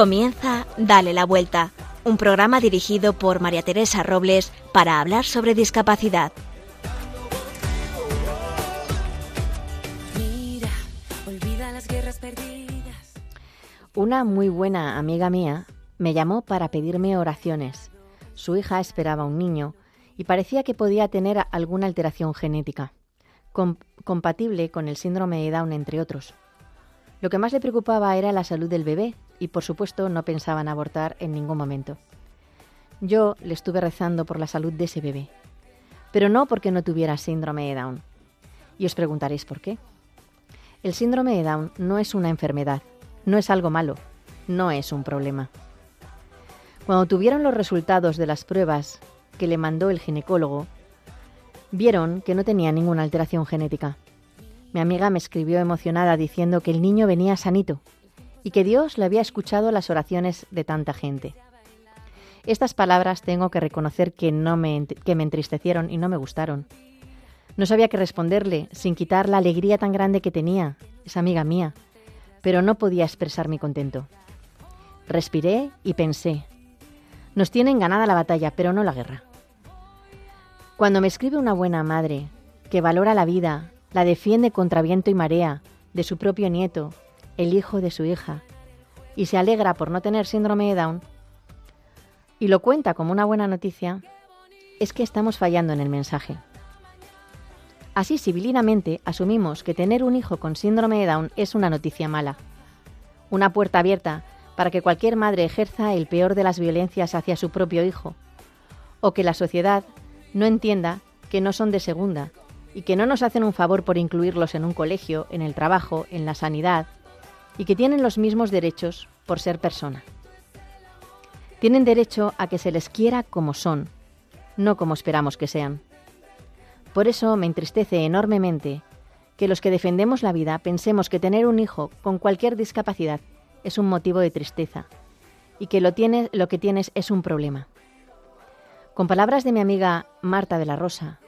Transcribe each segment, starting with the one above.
Comienza Dale la Vuelta, un programa dirigido por María Teresa Robles para hablar sobre discapacidad. Una muy buena amiga mía me llamó para pedirme oraciones. Su hija esperaba un niño y parecía que podía tener alguna alteración genética, compatible con el síndrome de Down, entre otros. Lo que más le preocupaba era la salud del bebé y por supuesto no pensaban abortar en ningún momento. Yo le estuve rezando por la salud de ese bebé, pero no porque no tuviera síndrome de Down. Y os preguntaréis por qué. El síndrome de Down no es una enfermedad, no es algo malo, no es un problema. Cuando tuvieron los resultados de las pruebas que le mandó el ginecólogo, vieron que no tenía ninguna alteración genética. Mi amiga me escribió emocionada diciendo que el niño venía sanito y que Dios le había escuchado las oraciones de tanta gente. Estas palabras tengo que reconocer que, no me, que me entristecieron y no me gustaron. No sabía qué responderle sin quitar la alegría tan grande que tenía, esa amiga mía, pero no podía expresar mi contento. Respiré y pensé, nos tienen ganada la batalla, pero no la guerra. Cuando me escribe una buena madre, que valora la vida, la defiende contra viento y marea, de su propio nieto, el hijo de su hija, y se alegra por no tener síndrome de Down, y lo cuenta como una buena noticia, es que estamos fallando en el mensaje. Así civilinamente asumimos que tener un hijo con síndrome de Down es una noticia mala, una puerta abierta para que cualquier madre ejerza el peor de las violencias hacia su propio hijo, o que la sociedad no entienda que no son de segunda y que no nos hacen un favor por incluirlos en un colegio, en el trabajo, en la sanidad, y que tienen los mismos derechos por ser persona. Tienen derecho a que se les quiera como son, no como esperamos que sean. Por eso me entristece enormemente que los que defendemos la vida pensemos que tener un hijo con cualquier discapacidad es un motivo de tristeza y que lo, lo que tienes es un problema. Con palabras de mi amiga Marta de la Rosa,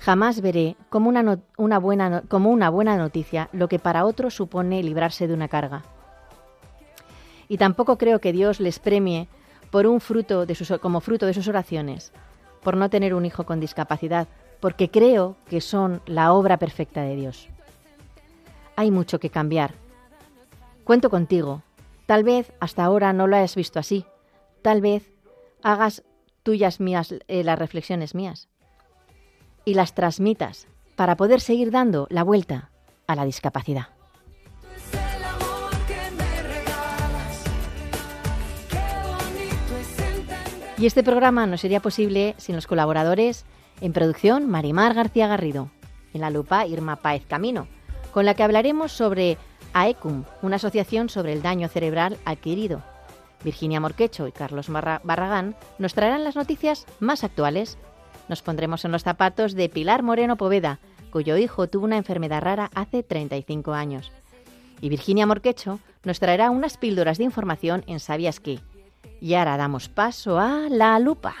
Jamás veré como una, buena, como una buena noticia lo que para otros supone librarse de una carga. Y tampoco creo que Dios les premie por un fruto de sus, como fruto de sus oraciones, por no tener un hijo con discapacidad, porque creo que son la obra perfecta de Dios. Hay mucho que cambiar. Cuento contigo. Tal vez hasta ahora no lo hayas visto así. Tal vez hagas tuyas mías eh, las reflexiones mías y las transmitas para poder seguir dando la vuelta a la discapacidad. Y este programa no sería posible sin los colaboradores en producción Marimar García Garrido, en la lupa Irma Páez Camino, con la que hablaremos sobre AECUM, una asociación sobre el daño cerebral adquirido. Virginia Morquecho y Carlos Barragán nos traerán las noticias más actuales nos pondremos en los zapatos de Pilar Moreno Poveda, cuyo hijo tuvo una enfermedad rara hace 35 años. Y Virginia Morquecho nos traerá unas píldoras de información en Sabías qué. Y ahora damos paso a la lupa.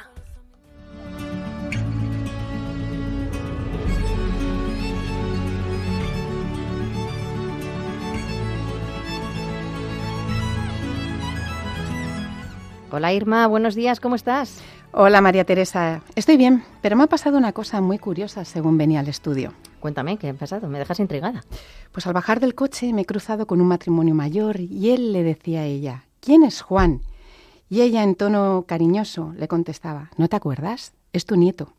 Hola Irma, buenos días, ¿cómo estás? Hola María Teresa, estoy bien, pero me ha pasado una cosa muy curiosa según venía al estudio. Cuéntame, ¿qué ha pasado? Me dejas intrigada. Pues al bajar del coche me he cruzado con un matrimonio mayor y él le decía a ella, ¿quién es Juan? Y ella en tono cariñoso le contestaba, ¿no te acuerdas? Es tu nieto.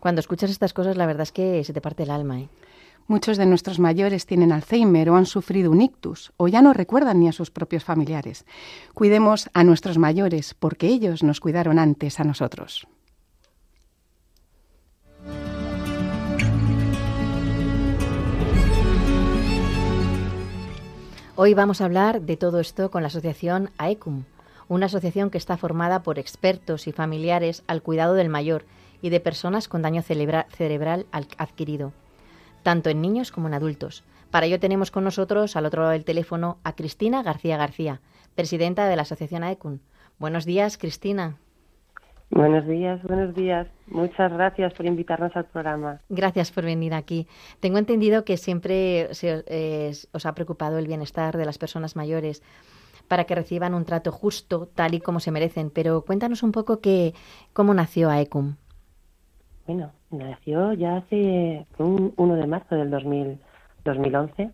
Cuando escuchas estas cosas la verdad es que se te parte el alma. ¿eh? Muchos de nuestros mayores tienen Alzheimer o han sufrido un ictus o ya no recuerdan ni a sus propios familiares. Cuidemos a nuestros mayores porque ellos nos cuidaron antes a nosotros. Hoy vamos a hablar de todo esto con la asociación AECUM, una asociación que está formada por expertos y familiares al cuidado del mayor y de personas con daño cerebral adquirido tanto en niños como en adultos. Para ello tenemos con nosotros al otro lado del teléfono a Cristina García García, presidenta de la Asociación AECUN. Buenos días, Cristina. Buenos días, buenos días. Muchas gracias por invitarnos al programa. Gracias por venir aquí. Tengo entendido que siempre se, eh, os ha preocupado el bienestar de las personas mayores. para que reciban un trato justo, tal y como se merecen. Pero cuéntanos un poco que, cómo nació AECUM. Bueno, nació ya hace un 1 de marzo del 2011,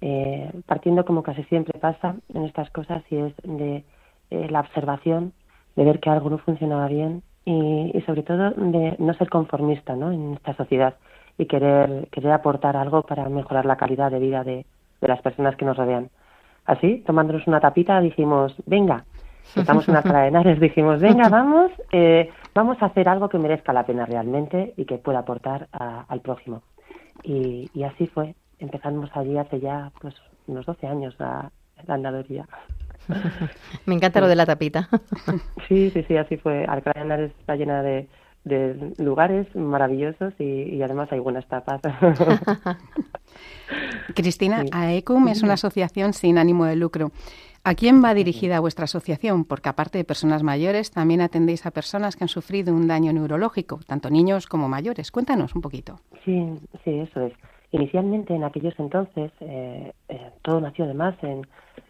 eh, partiendo como casi siempre pasa en estas cosas y es de eh, la observación, de ver que algo no funcionaba bien y, sobre todo de no ser conformista ¿no? en esta sociedad y querer, querer aportar algo para mejorar la calidad de vida de, de las personas que nos rodean. Así, tomándonos una tapita, dijimos, venga, estamos en la sala de Henares, dijimos, venga, vamos, eh, vamos a hacer algo que merezca la pena realmente y que pueda aportar al prójimo. Y, y, así fue. Empezamos allí hace ya pues unos 12 años la, la andaduría. Me encanta lo de la tapita. sí, sí, sí, así fue. Alcalá de Henares está llena de, de lugares maravillosos y, además hay buenas tapas. Cristina, AECUM es una asociación sin ánimo de lucro. ¿A quién va dirigida vuestra asociación? Porque aparte de personas mayores, también atendéis a personas que han sufrido un daño neurológico, tanto niños como mayores. Cuéntanos un poquito. Sí, sí, eso es. Inicialmente, en aquellos entonces, eh, eh, todo nació además en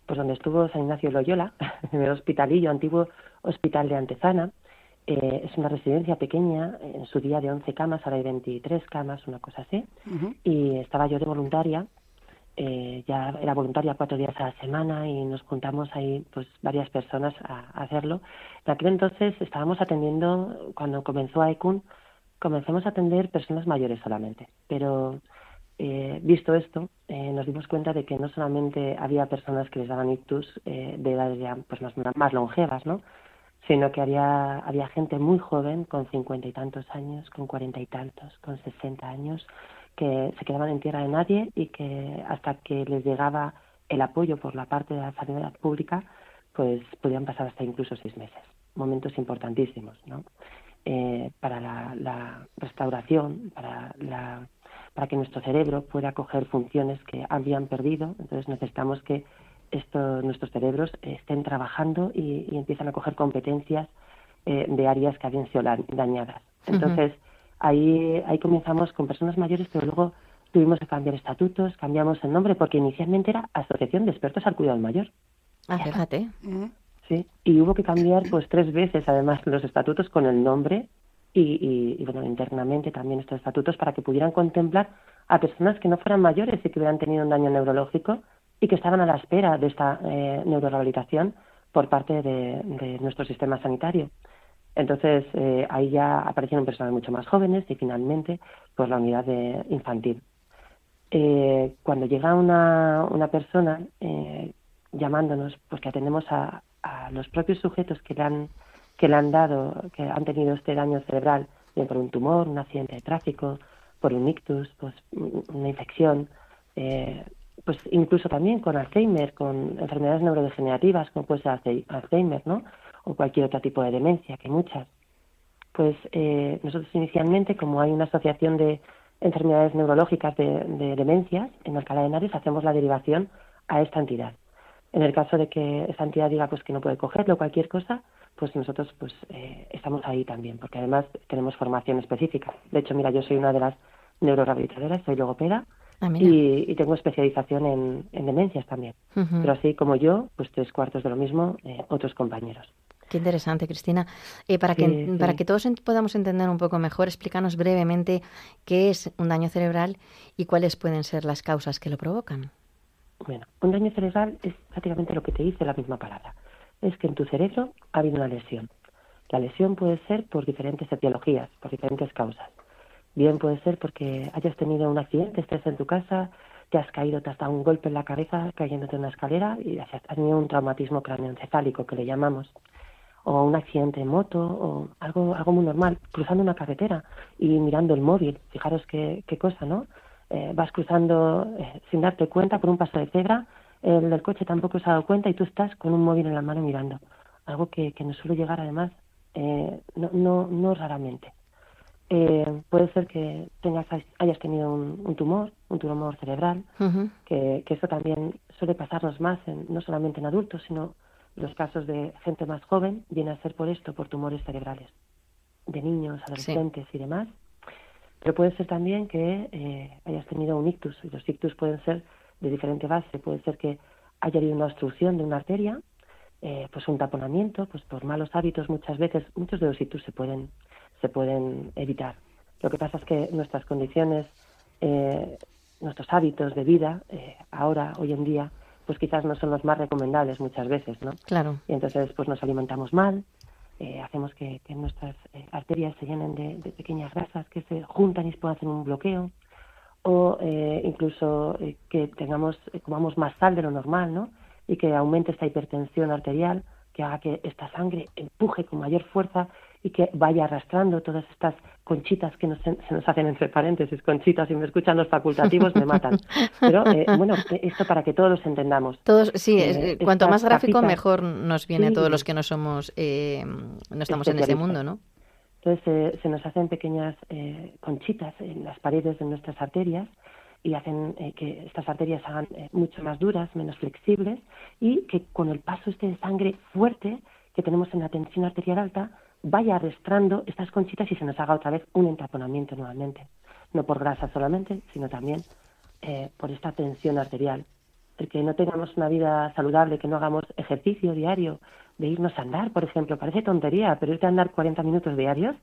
pues donde estuvo San Ignacio Loyola, en el hospitalillo, antiguo hospital de Antezana, eh, es una residencia pequeña, en su día de 11 camas, ahora hay 23 camas, una cosa así. Y estaba yo de voluntaria, eh, ya era voluntaria cuatro días a la semana y nos juntamos ahí pues varias personas a, hacerlo. En aquel entonces estábamos atendiendo, cuando comenzó AECUN, comenzamos a atender personas mayores solamente. Pero eh, visto esto, nos dimos cuenta de que no solamente había personas que les daban ictus de edades ya pues, más, más longevas, ¿no? sino que había, había gente muy joven, con cincuenta y tantos años, con cuarenta y tantos, con sesenta años, que se quedaban en tierra de nadie y que hasta que les llegaba el apoyo por la parte de la sanidad pública, pues podían pasar hasta incluso seis meses. Momentos importantísimos, ¿no? Eh, para la, la, restauración, para, la, para que nuestro cerebro pueda coger funciones que habían perdido. Entonces necesitamos que nuestros cerebros estén trabajando y, empiezan a coger competencias eh, de áreas que habían sido dañadas. Entonces, ahí, ahí comenzamos con personas mayores, pero luego tuvimos que cambiar estatutos, cambiamos el nombre, porque inicialmente era Asociación de Expertos al Cuidado Mayor. Ah, fíjate. Sí, y hubo que cambiar pues tres veces además los estatutos con el nombre y, y, bueno, internamente también estos estatutos para que pudieran contemplar a personas que no fueran mayores y que hubieran tenido un daño neurológico y que estaban a la espera de esta eh, neurorehabilitación por parte de, nuestro sistema sanitario. Entonces, eh, ahí ya aparecieron personas mucho más jóvenes y finalmente, pues la unidad de infantil. Eh, cuando llega una, una persona eh, llamándonos, pues que atendemos a, los propios sujetos que le, han, que le han dado, que han tenido este daño cerebral, bien por un tumor, un accidente de tráfico, por un ictus, pues una infección, eh, pues incluso también con Alzheimer, con enfermedades neurodegenerativas, como puede ser Alzheimer, ¿no? O cualquier otro tipo de demencia, que muchas. Pues eh, nosotros inicialmente, como hay una asociación de enfermedades neurológicas de, demencias, en Alcalá de Henares hacemos la derivación a esta entidad. En el caso de que esta entidad diga pues que no puede cogerlo, cualquier cosa, pues nosotros pues eh, estamos ahí también, porque además tenemos formación específica. De hecho, mira, yo soy una de las neurorehabilitadoras, soy logopeda, Ah, y, tengo especialización en, demencias también. Pero así como yo, pues tres cuartos de lo mismo eh, otros compañeros. Qué interesante, Cristina. Eh, para, que, para que todos podamos entender un poco mejor, explícanos brevemente qué es un daño cerebral y cuáles pueden ser las causas que lo provocan. Bueno, un daño cerebral es prácticamente lo que te dice la misma palabra. Es que en tu cerebro ha habido una lesión. La lesión puede ser por diferentes etiologías, por diferentes causas. Bien puede ser porque hayas tenido un accidente, estés en tu casa, te has caído, te has dado un golpe en la cabeza cayéndote en una escalera y has tenido un traumatismo craneoencefálico que le llamamos o un accidente de moto o algo algo muy normal cruzando una carretera y mirando el móvil. Fijaros qué, qué cosa no eh, vas cruzando eh, sin darte cuenta por un paso de cebra el del coche tampoco se ha dado cuenta y tú estás con un móvil en la mano mirando. Algo que, que nos suele llegar además eh, no, no no raramente. Eh, puede ser que tengas, hayas tenido un, tumor, un tumor cerebral, que, eso también suele pasarnos más, en, no solamente en adultos, sino los casos de gente más joven, viene a ser por esto, por tumores cerebrales, de niños, adolescentes y demás. Pero puede ser también que eh, hayas tenido un ictus, y los ictus pueden ser de diferente base, puede ser que haya habido una obstrucción de una arteria eh, pues un taponamiento, pues por malos hábitos muchas veces, muchos de los hitos se pueden, se pueden evitar. Lo que pasa es que nuestras condiciones, eh, nuestros hábitos de vida, eh, ahora, hoy en día, pues quizás no son los más recomendables muchas veces, ¿no? Claro. Y entonces, pues nos alimentamos mal, hacemos que, nuestras arterias se llenen de, pequeñas grasas que se juntan y se pueden hacer un bloqueo, o incluso que tengamos, comamos más sal de lo normal, ¿no? y que aumente esta hipertensión arterial, que haga que esta sangre empuje con mayor fuerza y que vaya arrastrando todas estas conchitas que nos, se nos hacen entre paréntesis, conchitas, y me escuchan los facultativos me matan. Pero eh, bueno, esto para que todos los entendamos. Todos, sí, eh, cuanto más gráfico mejor nos viene a todos los que no somos, eh, no estamos en ese mundo, ¿no? Entonces se nos hacen pequeñas conchitas en las paredes de nuestras arterias y hacen eh, que estas arterias se hagan eh, mucho más duras, menos flexibles y que con el paso este de sangre fuerte que tenemos en la tensión arterial alta vaya arrastrando estas conchitas y se nos haga otra vez un entaponamiento nuevamente. No por grasa solamente, sino también eh, por esta tensión arterial. El que no tengamos una vida saludable, que no hagamos ejercicio diario, de irnos a andar, por ejemplo, parece tontería, pero irte a andar 40 minutos diarios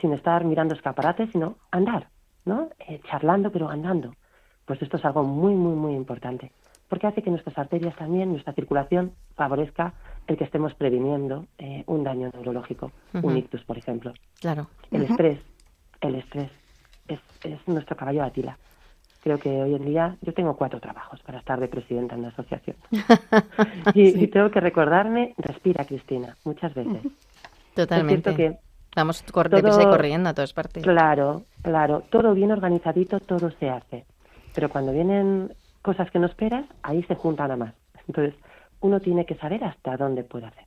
sin estar mirando escaparates, sino andar, ¿no? Eh, charlando pero andando. Pues esto es algo muy, muy, muy importante, porque hace que nuestras arterias también, nuestra circulación, favorezca el que estemos previniendo eh, un daño neurológico, un ictus, por ejemplo. Claro. El estrés, el estrés es, es nuestro caballo de Atila. Creo que hoy en día yo tengo cuatro trabajos para estar de presidenta en la asociación. y, tengo que recordarme, respira, Cristina, muchas veces. Totalmente. que Estamos corriendo a todas partes. Claro, claro. Todo bien organizadito, todo se hace. Pero cuando vienen cosas que no esperas, ahí se juntan a más. Entonces, uno tiene que saber hasta dónde puede hacer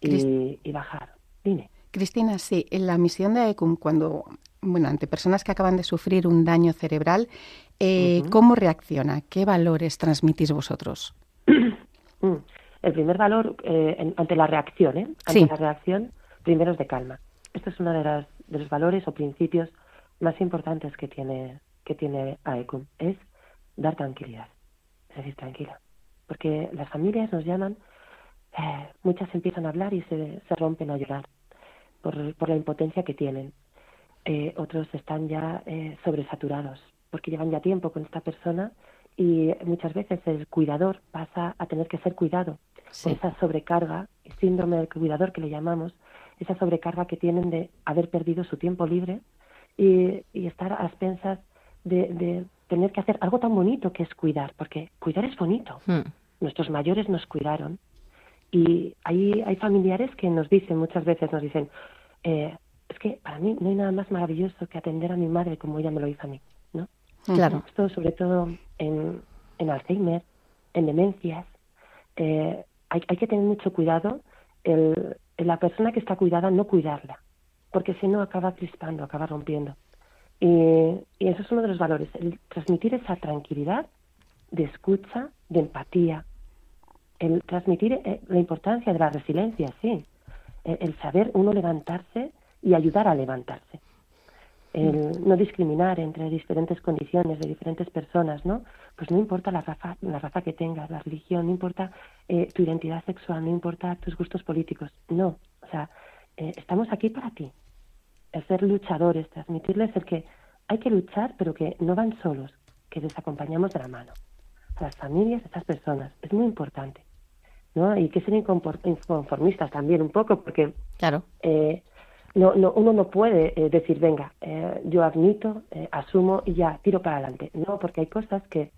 y, bajar. Dime. Cristina, sí, en la misión de AECUM, cuando, bueno, ante personas que acaban de sufrir un daño cerebral, eh, ¿cómo reacciona? ¿Qué valores transmitís vosotros? Mm. El primer valor eh, ante la reacción, ¿eh? Ante la reacción, primero es de calma. Esto es uno de, las, de los valores o principios más importantes que tiene, que tiene AECUM, es dar tranquilidad, es decir, tranquila. Porque las familias nos llaman, eh, muchas empiezan a hablar y se, se rompen a llorar por, por la impotencia que tienen. Eh, otros están ya eh, sobresaturados porque llevan ya tiempo con esta persona y muchas veces el cuidador pasa a tener que ser cuidado por esa sobrecarga, síndrome del cuidador que le llamamos, esa sobrecarga que tienen de haber perdido su tiempo libre y, estar a expensas de, tener que hacer algo tan bonito que es cuidar, porque cuidar es bonito. Hmm. Nuestros mayores nos cuidaron y hay, hay familiares que nos dicen, muchas veces nos dicen, eh, es que para mí no hay nada más maravilloso que atender a mi madre como ella me lo hizo a mí, ¿no? Claro. Esto sobre todo en, en Alzheimer, en demencias, eh, hay, hay que tener mucho cuidado el, la persona que está cuidada no cuidarla, porque si no acaba crispando, acaba rompiendo. Y, eso es uno de los valores, el transmitir esa tranquilidad de escucha, de empatía, el transmitir eh, la importancia de la resiliencia, sí, el, saber uno levantarse y ayudar a levantarse el no discriminar entre diferentes condiciones de diferentes personas, ¿no? Pues no importa la raza, la raza que tengas, la religión, no importa eh, tu identidad sexual, no importa tus gustos políticos, no. O sea, eh, estamos aquí para ti. El ser luchadores, transmitirles el que hay que luchar, pero que no van solos, que les acompañamos de la mano. A las familias, a estas personas, es muy importante. ¿No? Y que ser inconformistas también un poco, porque claro. Eh, no, no, uno no puede eh, decir, venga, eh, yo admito, eh, asumo y ya tiro para adelante. No, porque hay cosas que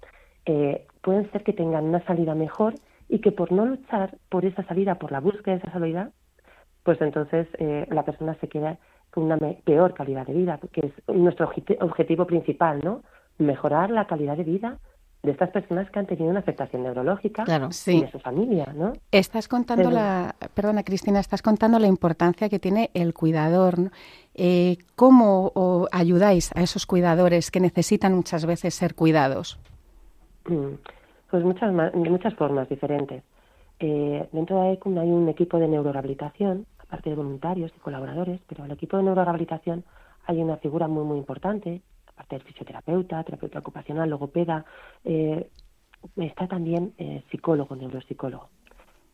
pueden ser que tengan una salida mejor y que por no luchar por esa salida, por la búsqueda de esa salida, pues entonces la persona se queda con una peor calidad de vida, que es nuestro objetivo principal, ¿no? Mejorar la calidad de vida de estas personas que han tenido una afectación neurológica y de su familia, ¿no? Estás contando la, perdona Cristina, estás contando la importancia que tiene el cuidador. Eh, ¿Cómo ayudáis a esos cuidadores que necesitan muchas veces ser cuidados? Mm, pues muchas, de muchas formas diferentes. Eh, dentro de AECUM hay un equipo de neurorehabilitación, aparte de voluntarios y colaboradores, pero el equipo de neurorehabilitación hay una figura muy, muy importante, aparte del fisioterapeuta, terapeuta ocupacional, logopeda, eh, está también eh, psicólogo, neuropsicólogo.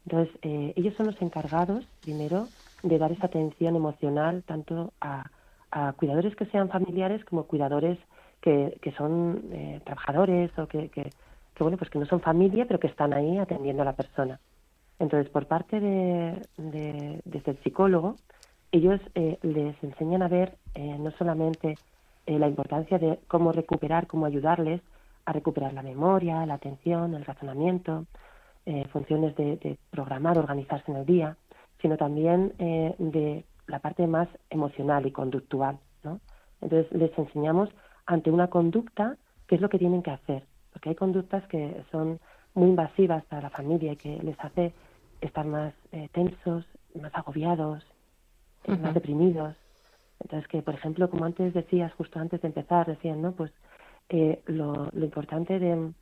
Entonces, eh, ellos son los encargados, primero, de dar esa atención emocional tanto a, cuidadores que sean familiares como cuidadores que, que son eh, trabajadores o que, que, bueno, pues que no son familia, pero que están ahí atendiendo a la persona. Entonces, por parte de, de desde el psicólogo, ellos eh, les enseñan a ver no solamente la importancia de cómo recuperar, cómo ayudarles a recuperar la memoria, la atención, el razonamiento, eh, funciones de, programar, organizarse en el día, sino también eh, de la parte más emocional y conductual. ¿no? Entonces les enseñamos ante una conducta qué es lo que tienen que hacer, porque hay conductas que son muy invasivas para la familia y que les hace estar más eh, tensos, más agobiados, más deprimidos. Entonces que, por ejemplo, como antes decías, justo antes de empezar, decían, ¿no? Pues lo, lo importante de,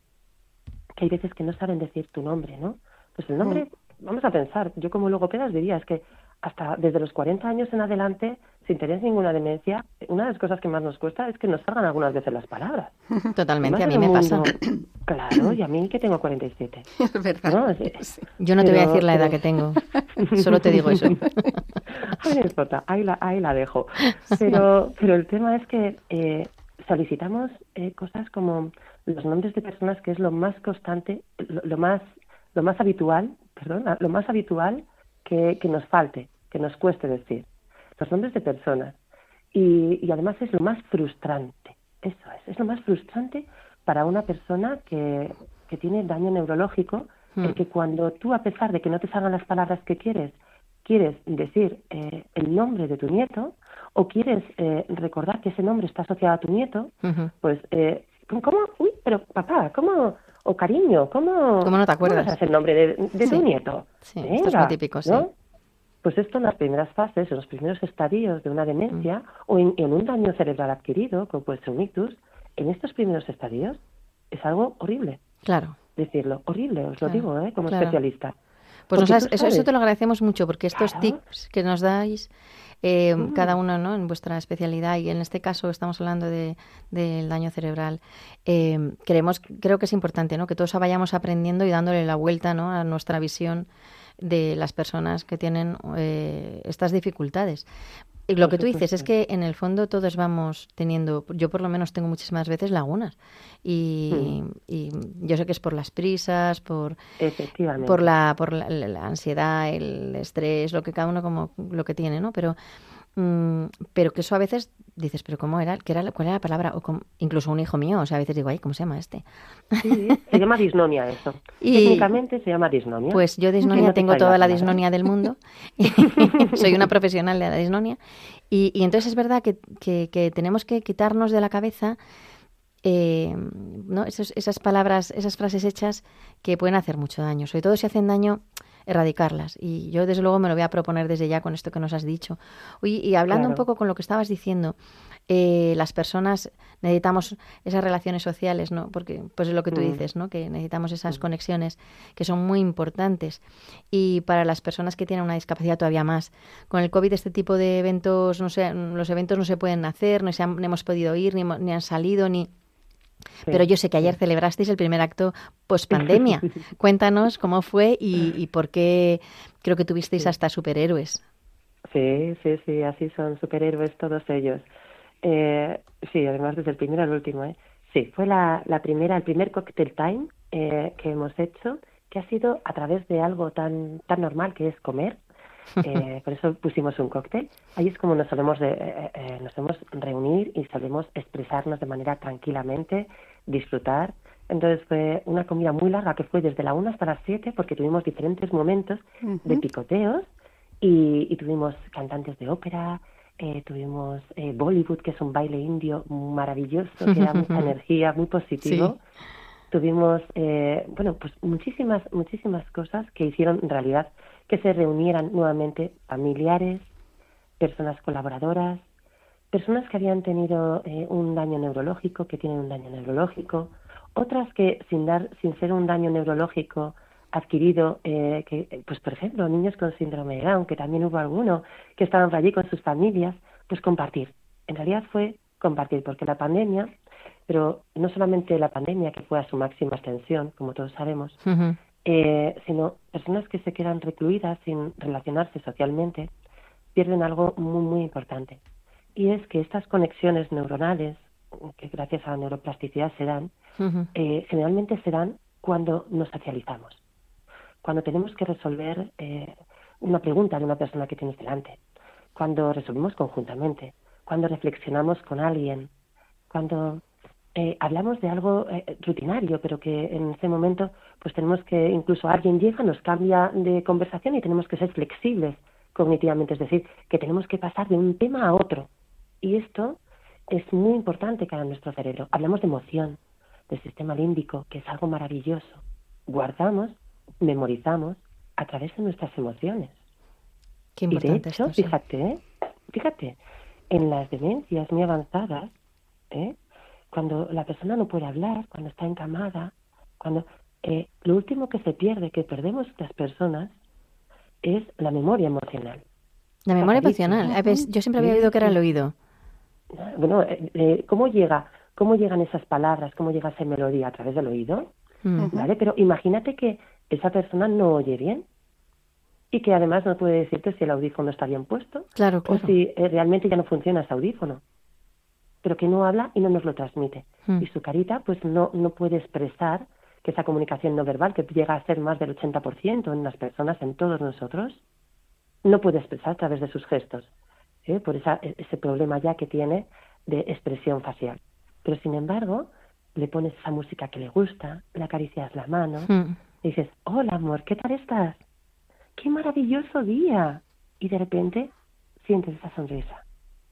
que hay veces que no saben decir tu nombre, ¿no? Pues el nombre, mm. vamos a pensar, yo como logopedas diría, es que hasta desde los 40 años en adelante, sin tener ninguna demencia, una de las cosas que más nos cuesta es que nos salgan algunas veces las palabras. Totalmente, a mí me pasa. Claro, y a mí que tengo 47. Es verdad. Yo no te voy a decir la edad que tengo, solo te digo eso. ahí la, ahí la dejo. Pero, pero el tema es que eh, solicitamos eh, cosas como los nombres de personas que es lo más constante, lo, más, lo más habitual, perdón, lo más habitual que, que, nos falte, que nos cueste decir. Los nombres de personas. Y, y además es lo más frustrante. Eso es, es lo más frustrante para una persona que, que tiene daño neurológico, hmm. porque cuando tú, a pesar de que no te salgan las palabras que quieres, quieres decir eh, el nombre de tu nieto o quieres eh, recordar que ese nombre está asociado a tu nieto, pues eh, ¿cómo? Uy, pero papá, ¿cómo? O cariño, ¿cómo? ¿Cómo no te acuerdas? ¿Cómo es el nombre de, tu nieto? Sí, esto es muy típico, sí. Pues esto en las primeras fases, en los primeros estadios de una demencia mm. o en, un daño cerebral adquirido, como puede ser un ictus, en estos primeros estadios es algo horrible. Claro. Decirlo, horrible, os lo digo, ¿eh? como especialista. Pues eso, eso, te lo agradecemos mucho, porque estos tips que nos dais eh, mm. cada uno ¿no? en vuestra especialidad y en este caso estamos hablando de, del daño cerebral. Eh, creemos, creo que es importante ¿no? que todos vayamos aprendiendo y dándole la vuelta ¿no? a nuestra visión de las personas que tienen eh, estas dificultades. Y lo que tú dices es que en el fondo todos vamos teniendo, yo por lo menos tengo muchísimas veces lagunas y, mm. y yo sé que es por las prisas, por por la por la, ansiedad, el estrés, lo que cada uno como lo que tiene, ¿no? Pero Mm, pero que eso a veces dices, pero ¿cómo era? ¿Qué era ¿Cuál era la palabra? O incluso un hijo mío, o sea, a veces digo, ay, ¿cómo se llama este? se llama disnonia eso. Técnicamente se llama disnonia. Pues yo disnonia tengo toda la disnonia del mundo. Soy una profesional de la disnonia. Y, entonces es verdad que, que, tenemos que quitarnos de la cabeza eh, ¿no? esas palabras, esas frases hechas que pueden hacer mucho daño. Sobre todo si hacen daño erradicarlas. Y yo, desde luego, me lo voy a proponer desde ya con esto que nos has dicho. y hablando un poco con lo que estabas diciendo, eh, las personas necesitamos esas relaciones sociales, ¿no? Porque, pues es lo que tú mm. dices, ¿no? Que necesitamos esas mm. conexiones que son muy importantes. Y para las personas que tienen una discapacidad todavía más. Con el COVID este tipo de eventos, no sé, los eventos no se pueden hacer, no, se han, hemos podido ir, ni, ni han salido, ni pero yo sé que ayer celebrasteis el primer acto post pandemia. Cuéntanos cómo fue y, por qué creo que tuvisteis hasta superhéroes. Sí, sí, sí, así son superhéroes todos ellos. Eh, sí, además desde el primero al último. ¿eh? Sí, fue la, la primera, el primer cocktail time eh, que hemos hecho, que ha sido a través de algo tan, tan normal que es comer. Eh, por eso pusimos un cóctel. Ahí es como nos solemos, de, eh, eh, nos solemos reunir y solemos expresarnos de manera tranquilamente, disfrutar. Entonces fue una comida muy larga que fue desde la 1 hasta las 7 porque tuvimos diferentes momentos de picoteos y, tuvimos cantantes de ópera, tuvimos Bollywood, que es un baile indio maravilloso, que da mucha energía, muy positivo. Tuvimos, bueno, pues muchísimas, muchísimas cosas que hicieron realidad que se reunieran nuevamente familiares, personas colaboradoras, personas que habían tenido eh, un daño neurológico, que tienen un daño neurológico, otras que sin dar, sin ser un daño neurológico adquirido, eh, que, pues por ejemplo, niños con síndrome de Down, que también hubo alguno, que estaban allí con sus familias, pues compartir. En realidad fue compartir, porque la pandemia, pero no solamente la pandemia, que fue a su máxima extensión, como todos sabemos, eh, sino personas que se quedan recluidas sin relacionarse socialmente, pierden algo muy, muy importante. Y es que estas conexiones neuronales, que gracias a la neuroplasticidad se dan, eh, generalmente se dan cuando nos socializamos, cuando tenemos que resolver eh, una pregunta de una persona que tienes delante, cuando resolvemos conjuntamente, cuando reflexionamos con alguien, cuando eh, hablamos de algo eh, rutinario, pero que en ese momento pues tenemos que, incluso alguien llega, nos cambia de conversación y tenemos que ser flexibles cognitivamente, es decir, que tenemos que pasar de un tema a otro. Y esto es muy importante para nuestro cerebro. Hablamos de emoción, del sistema límbico, que es algo maravilloso. Guardamos, memorizamos a través de nuestras emociones. Qué importante y de hecho, fíjate, ¿eh? fíjate, en las demencias muy avanzadas, ¿eh? cuando la persona no puede hablar, cuando está encamada, cuando eh, lo último que se pierde, que perdemos las personas, es la memoria emocional. La memoria emocional. Yo siempre había oído que era el oído. Bueno, eh, ¿cómo llega? ¿Cómo llegan esas palabras? ¿Cómo llega esa melodía a través del oído? ¿Vale? Pero imagínate que esa persona no oye bien y que además no puede decirte si el audífono está bien puesto claro, o si eh, realmente ya no funciona ese audífono pero que no habla y no nos lo transmite. Hmm. Y su carita pues no, no puede expresar que esa comunicación no verbal, que llega a ser más del 80% en las personas, en todos nosotros, no puede expresar a través de sus gestos, ¿eh? por esa, e, ese problema ya que tiene de expresión facial. Pero sin embargo, le pones esa música que le gusta, le acaricias la mano, hmm. y dices, hola amor, ¿qué tal estás? ¡Qué maravilloso día! Y de repente sientes esa sonrisa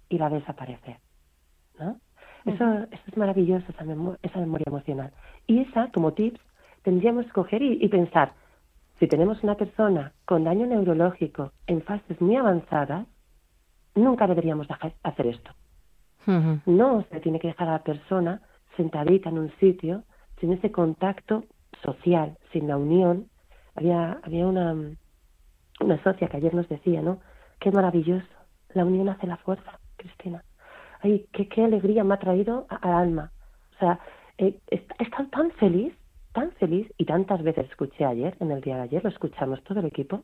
y la ves aparecer. ¿no? Eso, eso es maravilloso, esa, esa memoria emocional. Y esa, como tips, tendríamos que coger y, pensar, si tenemos una persona con daño neurológico en fases muy avanzadas, nunca deberíamos dejar hacer esto. No se tiene que dejar a la persona sentadita en un sitio sin ese contacto social, sin la unión. Había, había una, una socia que ayer nos decía, ¿no? Qué maravilloso. La unión hace la fuerza, Cristina ay, qué, qué alegría me ha traído al alma. O sea, eh, he, estado tan feliz, tan feliz, y tantas veces escuché ayer, en el día de ayer, lo escuchamos todo el equipo,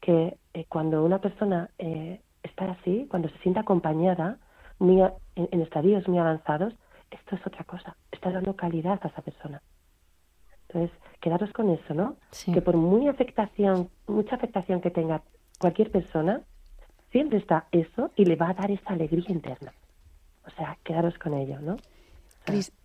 que eh, cuando una persona eh, está así, cuando se siente acompañada, muy en, estadios muy avanzados, esto es otra cosa, está dando calidad a esa persona. Entonces, quedaros con eso, ¿no? Que por muy afectación, mucha afectación que tenga cualquier persona, siempre está eso y le va a dar esa alegría interna. O sea, quedaros con ello, ¿no?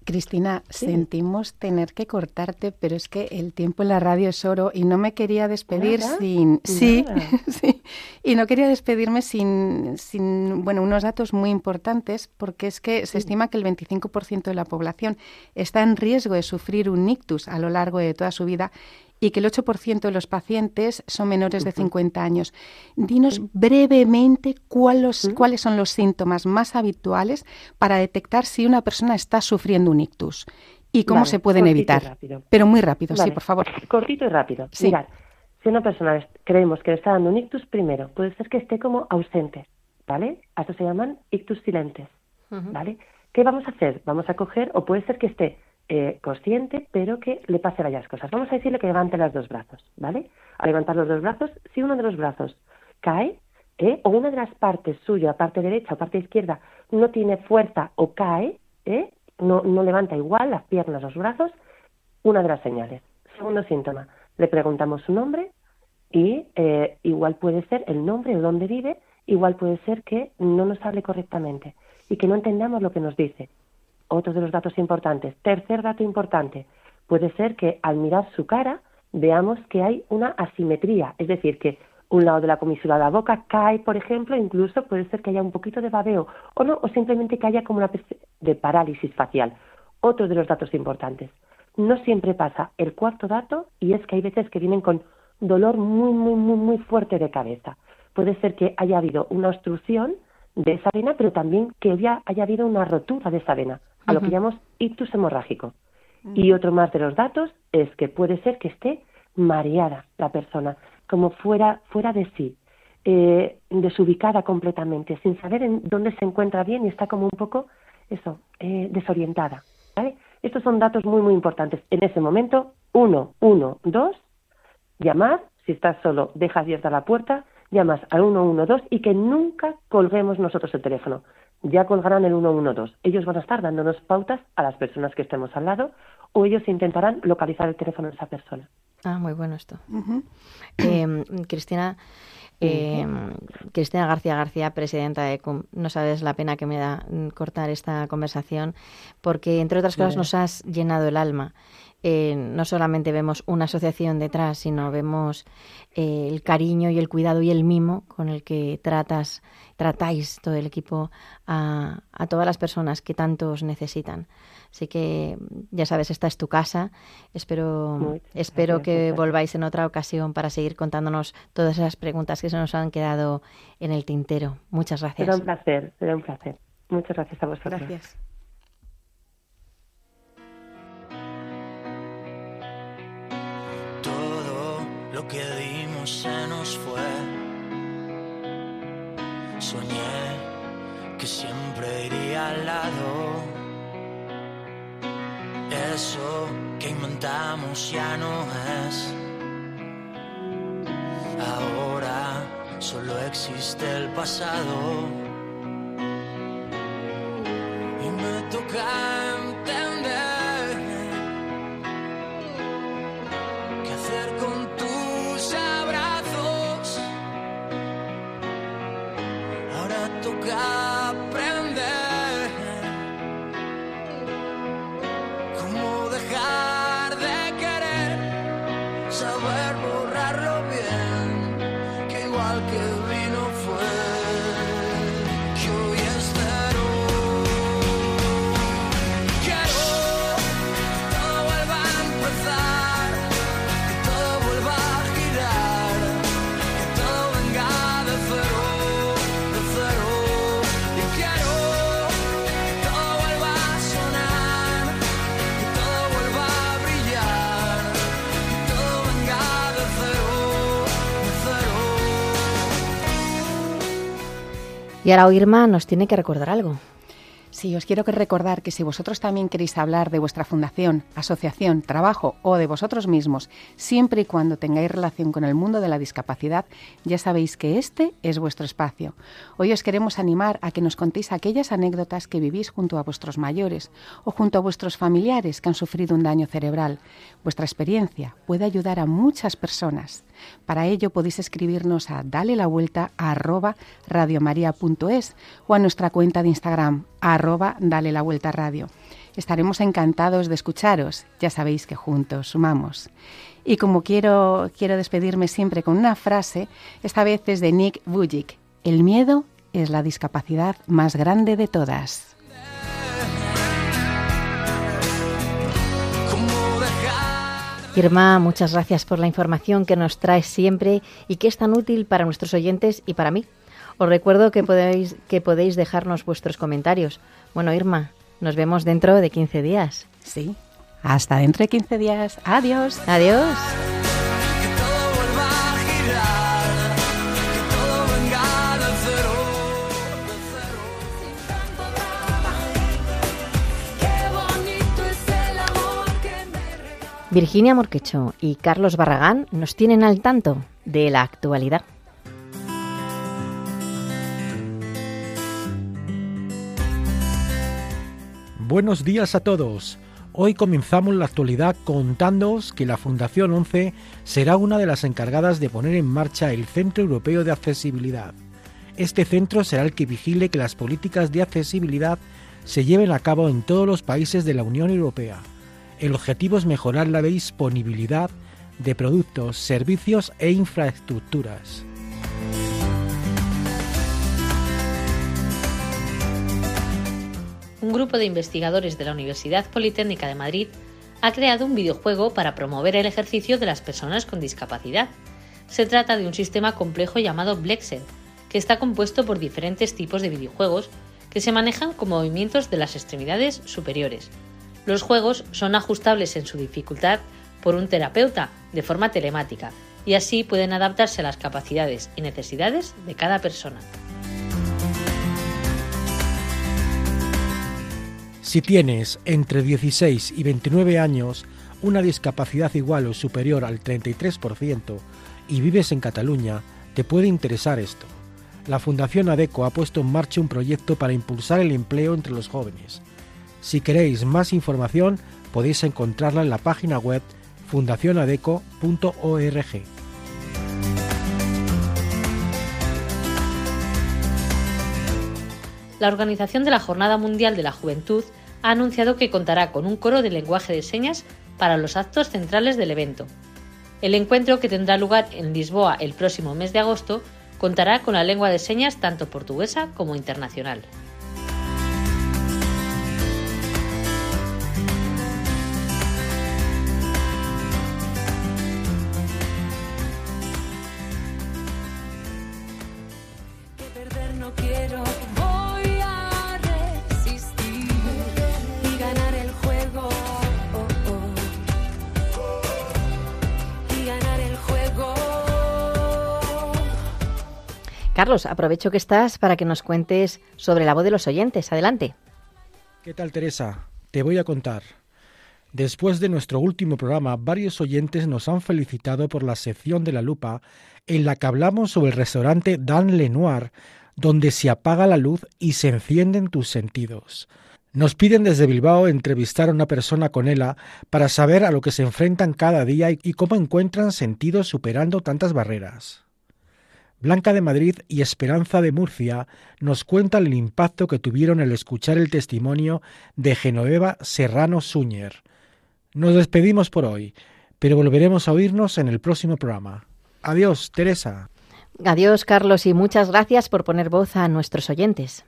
Cristina, sentimos tener que cortarte, pero es que el tiempo en la radio es oro y no me quería despedir sin sí, sí, y no quería despedirme sin, sin bueno, unos datos muy importantes porque es que se estima que el 25% de la población está en riesgo de sufrir un ictus a lo largo de toda su vida y que el 8% de los pacientes son menores de 50 años. Dinos brevemente cuáles, cuáles son los síntomas más habituales para detectar si una persona está sufriendo un ictus y cómo se pueden evitar. Pero muy rápido, sí, por favor. Cortito y rápido. Sí. Mirad, si una persona creemos que le está dando un ictus, primero, puede ser que esté como ausente, ¿vale? A eso se llaman ictus silentes, ¿vale? ¿Qué vamos a hacer? Vamos a coger, o puede ser que esté eh, consciente, pero que le pase varias cosas. Vamos a decirle que levante los dos brazos, ¿vale? Al levantar los dos brazos, si uno de los brazos cae, ¿eh? o una de las partes suya, parte derecha o parte izquierda, no tiene fuerza o cae, ¿eh? no, no levanta igual las piernas, los brazos, una de las señales. Segundo síntoma, le preguntamos su nombre y eh, igual puede ser el nombre o dónde vive, igual puede ser que no nos hable correctamente y que no entendamos lo que nos dice otro de los datos importantes. Tercer dato importante, puede ser que al mirar su cara veamos que hay una asimetría, es decir, que un lado de la comisura de la boca cae, por ejemplo, incluso puede ser que haya un poquito de babeo o no, o simplemente que haya como una especie de parálisis facial. Otro de los datos importantes. No siempre pasa el cuarto dato y es que hay veces que vienen con dolor muy, muy, muy, muy fuerte de cabeza. Puede ser que haya habido una obstrucción de esa vena, pero también que haya, haya habido una rotura de esa vena a lo que llamamos ictus hemorrágico. Y otro más de los datos es que puede ser que esté mareada la persona, como fuera, fuera de sí, eh, desubicada completamente, sin saber en dónde se encuentra bien y está como un poco, eso, eh, desorientada. ¿vale? Estos son datos muy, muy importantes. En ese momento, 112, llamar, si estás solo, deja abierta la puerta, llamas al 112 y que nunca colguemos nosotros el teléfono. Ya colgarán el 112. Ellos van a estar dándonos pautas a las personas que estemos al lado o ellos intentarán localizar el teléfono de esa persona. Ah, muy bueno esto. Em, Cristina, eh, Cristina García García, presidenta de ECUM, no sabes la pena que me da mm, cortar esta conversación porque, entre otras cosas, nos has llenado el alma. Eh, no solamente vemos una asociación detrás, sino vemos eh, el cariño y el cuidado y el mimo con el que tratas, tratáis todo el equipo a, a todas las personas que tanto os necesitan. Así que ya sabes, esta es tu casa. Espero, espero que volváis en otra ocasión para seguir contándonos todas esas preguntas que se nos han quedado en el tintero. Muchas gracias. Será un placer, será un placer. Muchas gracias a vosotros. Gracias. Lo que dimos se nos fue. Soñé que siempre iría al lado. Eso que inventamos ya no es. Ahora solo existe el pasado. Y me toca Y ahora Irma nos tiene que recordar algo. Sí, os quiero que recordar que si vosotros también queréis hablar de vuestra fundación, asociación, trabajo o de vosotros mismos, siempre y cuando tengáis relación con el mundo de la discapacidad, ya sabéis que este es vuestro espacio. Hoy os queremos animar a que nos contéis aquellas anécdotas que vivís junto a vuestros mayores o junto a vuestros familiares que han sufrido un daño cerebral. Vuestra experiencia puede ayudar a muchas personas. Para ello podéis escribirnos a dale la vuelta a arroba radiomaria.es o a nuestra cuenta de Instagram arroba dale la vuelta radio. Estaremos encantados de escucharos. Ya sabéis que juntos sumamos. Y como quiero, quiero despedirme siempre con una frase, esta vez es de Nick Vujicic. El miedo es la discapacidad más grande de todas. Irma, muchas gracias por la información que nos traes siempre y que es tan útil para nuestros oyentes y para mí. Os recuerdo que podéis, que podéis dejarnos vuestros comentarios. Bueno, Irma, nos vemos dentro de 15 días. Sí, hasta dentro de 15 días. Adiós. Adiós. Virginia Morquecho y Carlos Barragán nos tienen al tanto de la actualidad. Buenos días a todos. Hoy comenzamos la actualidad contándoos que la Fundación 11 será una de las encargadas de poner en marcha el Centro Europeo de Accesibilidad. Este centro será el que vigile que las políticas de accesibilidad se lleven a cabo en todos los países de la Unión Europea. El objetivo es mejorar la disponibilidad de productos, servicios e infraestructuras. Un grupo de investigadores de la Universidad Politécnica de Madrid ha creado un videojuego para promover el ejercicio de las personas con discapacidad. Se trata de un sistema complejo llamado Blexel, que está compuesto por diferentes tipos de videojuegos que se manejan con movimientos de las extremidades superiores, los juegos son ajustables en su dificultad por un terapeuta de forma telemática y así pueden adaptarse a las capacidades y necesidades de cada persona. Si tienes entre 16 y 29 años una discapacidad igual o superior al 33% y vives en Cataluña, te puede interesar esto. La Fundación ADECO ha puesto en marcha un proyecto para impulsar el empleo entre los jóvenes. Si queréis más información, podéis encontrarla en la página web fundacionadeco.org. La Organización de la Jornada Mundial de la Juventud ha anunciado que contará con un coro de lenguaje de señas para los actos centrales del evento. El encuentro, que tendrá lugar en Lisboa el próximo mes de agosto, contará con la lengua de señas tanto portuguesa como internacional. Aprovecho que estás para que nos cuentes sobre la voz de los oyentes. Adelante. ¿Qué tal, Teresa? Te voy a contar. Después de nuestro último programa, varios oyentes nos han felicitado por la sección de la lupa en la que hablamos sobre el restaurante Dan Lenoir, donde se apaga la luz y se encienden tus sentidos. Nos piden desde Bilbao entrevistar a una persona con ella para saber a lo que se enfrentan cada día y cómo encuentran sentido superando tantas barreras. Blanca de Madrid y Esperanza de Murcia nos cuentan el impacto que tuvieron al escuchar el testimonio de Genoveva Serrano Suñer. Nos despedimos por hoy, pero volveremos a oírnos en el próximo programa. Adiós, Teresa. Adiós, Carlos, y muchas gracias por poner voz a nuestros oyentes.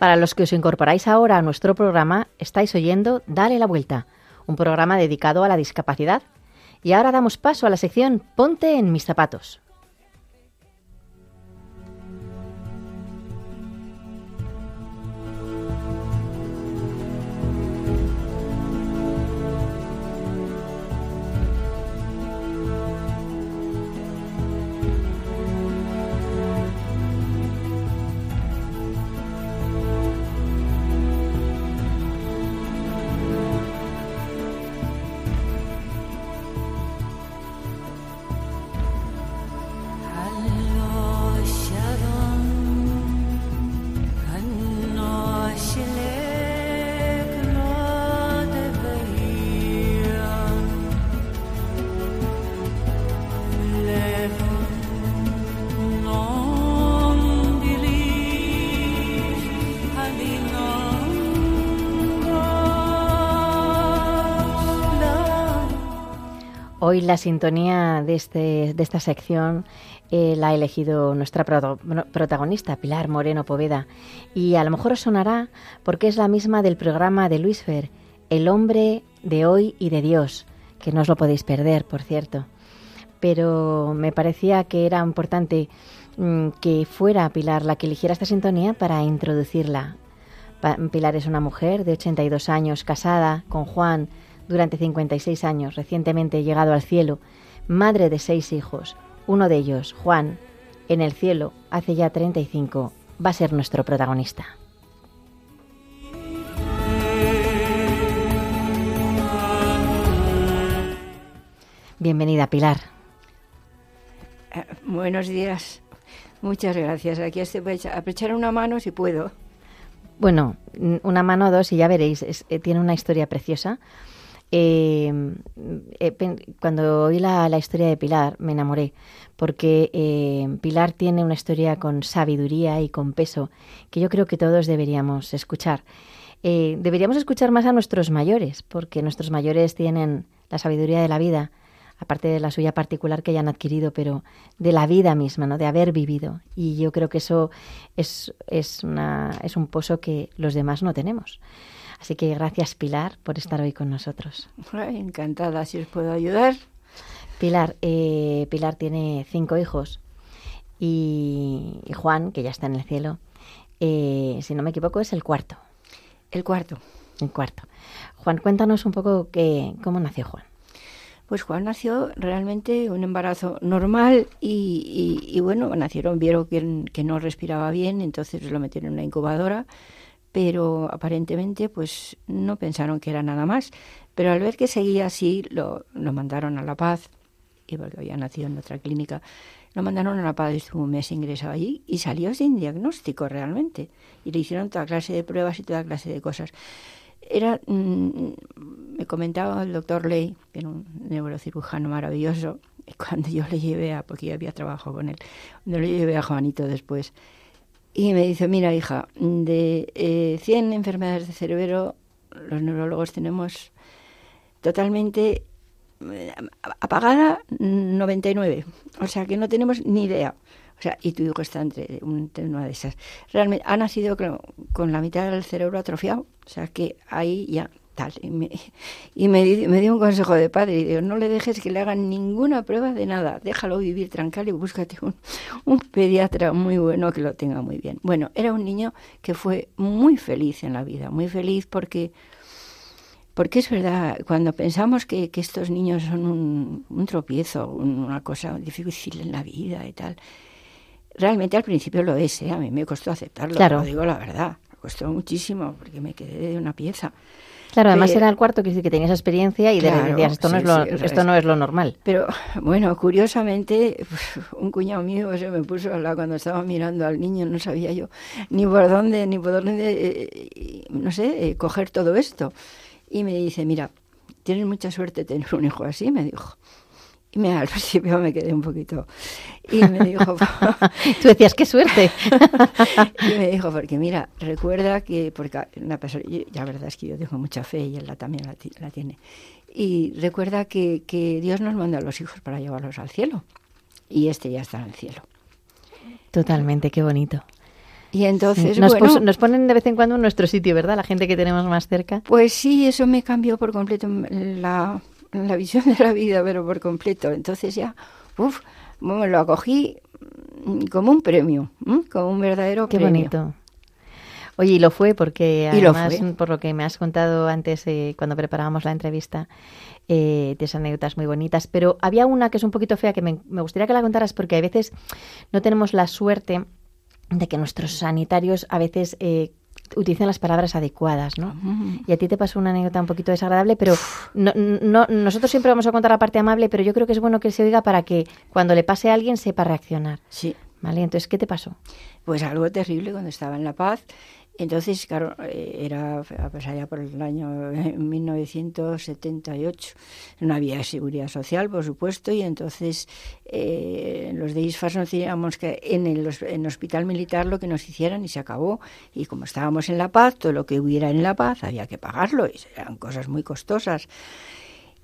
Para los que os incorporáis ahora a nuestro programa, estáis oyendo Dale la Vuelta, un programa dedicado a la discapacidad. Y ahora damos paso a la sección Ponte en mis zapatos. Hoy la sintonía de, este, de esta sección eh, la ha elegido nuestra protagonista, Pilar Moreno Poveda. Y a lo mejor os sonará porque es la misma del programa de Luis Fer, El hombre de hoy y de Dios, que no os lo podéis perder, por cierto. Pero me parecía que era importante mm, que fuera Pilar la que eligiera esta sintonía para introducirla. Pilar es una mujer de 82 años, casada con Juan, durante 56 años, recientemente llegado al cielo, madre de seis hijos. Uno de ellos, Juan, en el cielo, hace ya 35, va a ser nuestro protagonista. Bienvenida, Pilar. Eh, buenos días. Muchas gracias. Aquí estoy a echar una mano si puedo. Bueno, una mano o dos y ya veréis. Eh, tiene una historia preciosa. Eh, eh, cuando oí la, historia de Pilar me enamoré, porque eh, Pilar tiene una historia con sabiduría y con peso que yo creo que todos deberíamos escuchar. deberíamos escuchar más a nuestros mayores, porque nuestros mayores tienen la sabiduría de la vida, aparte de la suya particular que hayan adquirido, pero de la vida misma, ¿no? de haber vivido. Y yo creo que eso es, es, una, es un pozo que los demás no tenemos. Así que gracias Pilar por estar hoy con nosotros. encantada, si os puedo ayudar. Pilar, eh, Pilar tiene cinco hijos y, Juan, que ya está en el cielo, eh, si no me equivoco, es el cuarto. El cuarto. El cuarto. Juan, cuéntanos un poco que, cómo nació Juan. Pues Juan nació realmente un embarazo normal y, bueno, nacieron, vieron que, que, no respiraba bien, entonces lo metieron en una incubadora, pero aparentemente pues no pensaron que era nada más. Pero al ver que seguía así, lo, lo mandaron a La Paz, y porque había nacido en otra clínica, lo mandaron a La Paz, estuvo un mes ingresado allí y salió sin diagnóstico realmente. Y le hicieron toda clase de pruebas y toda clase de cosas. Era, mm, me comentaba el doctor Ley, que era un neurocirujano maravilloso, cuando yo le llevé a, porque yo había trabajado con él, cuando le llevé a Juanito después, y me dice, mira hija, de eh, 100 enfermedades de cerebro, los neurólogos tenemos totalmente eh, apagada 99. O sea que no tenemos ni idea. O sea, y tu hijo está entre una de esas. Realmente ha nacido con, la mitad del cerebro atrofiado. O sea que ahí ya tal. Y me, y me, dio un consejo de padre. Y digo, no le dejes que le hagan ninguna prueba de nada. Déjalo vivir tranquilo y búscate un, un pediatra muy bueno que lo tenga muy bien. Bueno, era un niño que fue muy feliz en la vida. Muy feliz porque porque es verdad, cuando pensamos que, estos niños son un, tropiezo, una cosa difícil en la vida y tal, realmente al principio lo es, ¿eh? a mí me costó aceptarlo, lo digo la verdad, me costó muchísimo porque me quedé de una pieza. Claro, además era el cuarto que que tenía esa experiencia y decías, esto, no es lo, esto no es lo normal. Pero bueno, curiosamente, un cuñado mío se me puso a hablar cuando estaba mirando al niño, no sabía yo ni por dónde, ni por dónde, eh, eh, no sé, coger todo esto. Y me dice, mira, tienes mucha suerte de tener un hijo así, me dijo. Y me, al principio me quedé un poquito. Y me dijo. Tú decías, qué suerte. y me dijo, porque mira, recuerda que. Porque una persona. la verdad es que yo tengo mucha fe y él la, también la, tiene. Y recuerda que, que Dios nos manda a los hijos para llevarlos al cielo. Y este ya está en el cielo. Totalmente, qué bonito. Y entonces, nos, nos, ponen de vez en cuando en nuestro sitio, ¿verdad? La gente que tenemos más cerca. Pues sí, eso me cambió por completo la, la visión de la vida, pero por completo. Entonces ya, uff, bueno, lo acogí como un premio, como un verdadero Qué premio. bonito. Oye, y lo fue porque además, por lo que me has contado antes eh, cuando preparábamos la entrevista, eh, de anécdotas muy bonitas, pero había una que es un poquito fea que me, me gustaría que la contaras porque a veces no tenemos la suerte de que nuestros sanitarios a veces eh, utilizan las palabras adecuadas, ¿no? Y a ti te pasó una anécdota un poquito desagradable, pero no, no, nosotros siempre vamos a contar la parte amable, pero yo creo que es bueno que se oiga para que cuando le pase a alguien sepa reaccionar. Sí. ¿Vale? Entonces, ¿qué te pasó? Pues algo terrible cuando estaba en La Paz. Entonces, claro, eh, era pues allá por el año 1978. No había seguridad social, por supuesto, y entonces eh, los de ISFAS nos decíamos que en el, en el hospital militar lo que nos hicieran y se acabó. Y como estábamos en La Paz, todo lo que hubiera en La Paz había que pagarlo, y eran cosas muy costosas.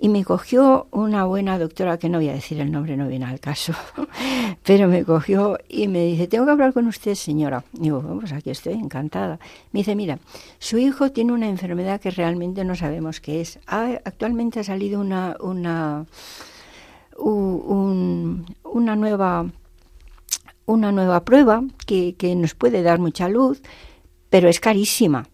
Y me cogió una buena doctora, que no voy a decir el nombre, no viene al caso, pero me cogió y me dice, tengo que hablar con usted, señora. Y digo, pues aquí estoy, encantada. Me dice, mira, su hijo tiene una enfermedad que realmente no sabemos qué es. actualmente ha salido una, una, una, nueva, una nueva prueba que, que nos puede dar mucha luz, pero es carísima.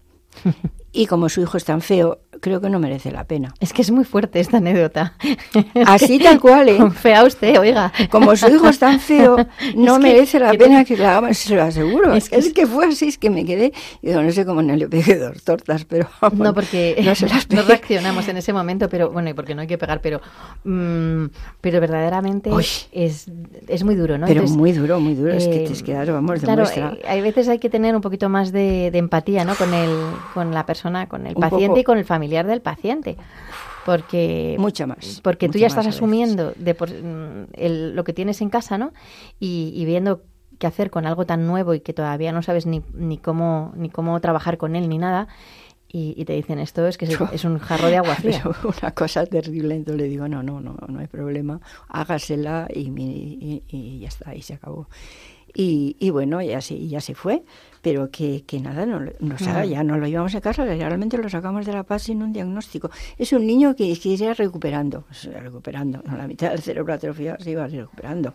Y como su hijo es tan feo, creo que no merece la pena. Es que es muy fuerte esta anécdota. Así tal cual, ¿eh? Fea usted, oiga. Como su hijo es tan feo, no merece la pena que la hagamos, se lo aseguro. Es que, fue así, es que me quedé, y digo, no sé cómo no le pegué dos tortas, pero... no, porque no, se las no, reaccionamos en ese momento, pero bueno, y porque no hay que pegar, pero mm, pero verdaderamente es, es muy duro, ¿no? Pero muy duro, muy duro, es que te has quedado, vamos, de claro, eh, hay veces hay que tener un poquito más de, empatía, ¿no? Con, el, con la persona, con el paciente y con el familiar del paciente. Porque, mucha más. Porque tú ya estás asumiendo de por, mm, lo que tienes en casa, ¿no? Y, viendo qué hacer con algo tan nuevo y que todavía no sabes ni, ni, cómo, ni cómo trabajar con él ni nada. Y, te dicen esto es que es, un jarro de agua fría. una cosa terrible, entonces le digo, no, no, no, no hay problema, hágasela y, y, ya está, y se acabó. Y, y bueno, ya se, ya se fue pero que, que nada, no, no ya no lo llevamos a casa, realmente lo sacamos de la paz sin un diagnóstico. Es un niño que, que iba recuperando, recuperando, la mitad del cerebro atrofiado se iba recuperando.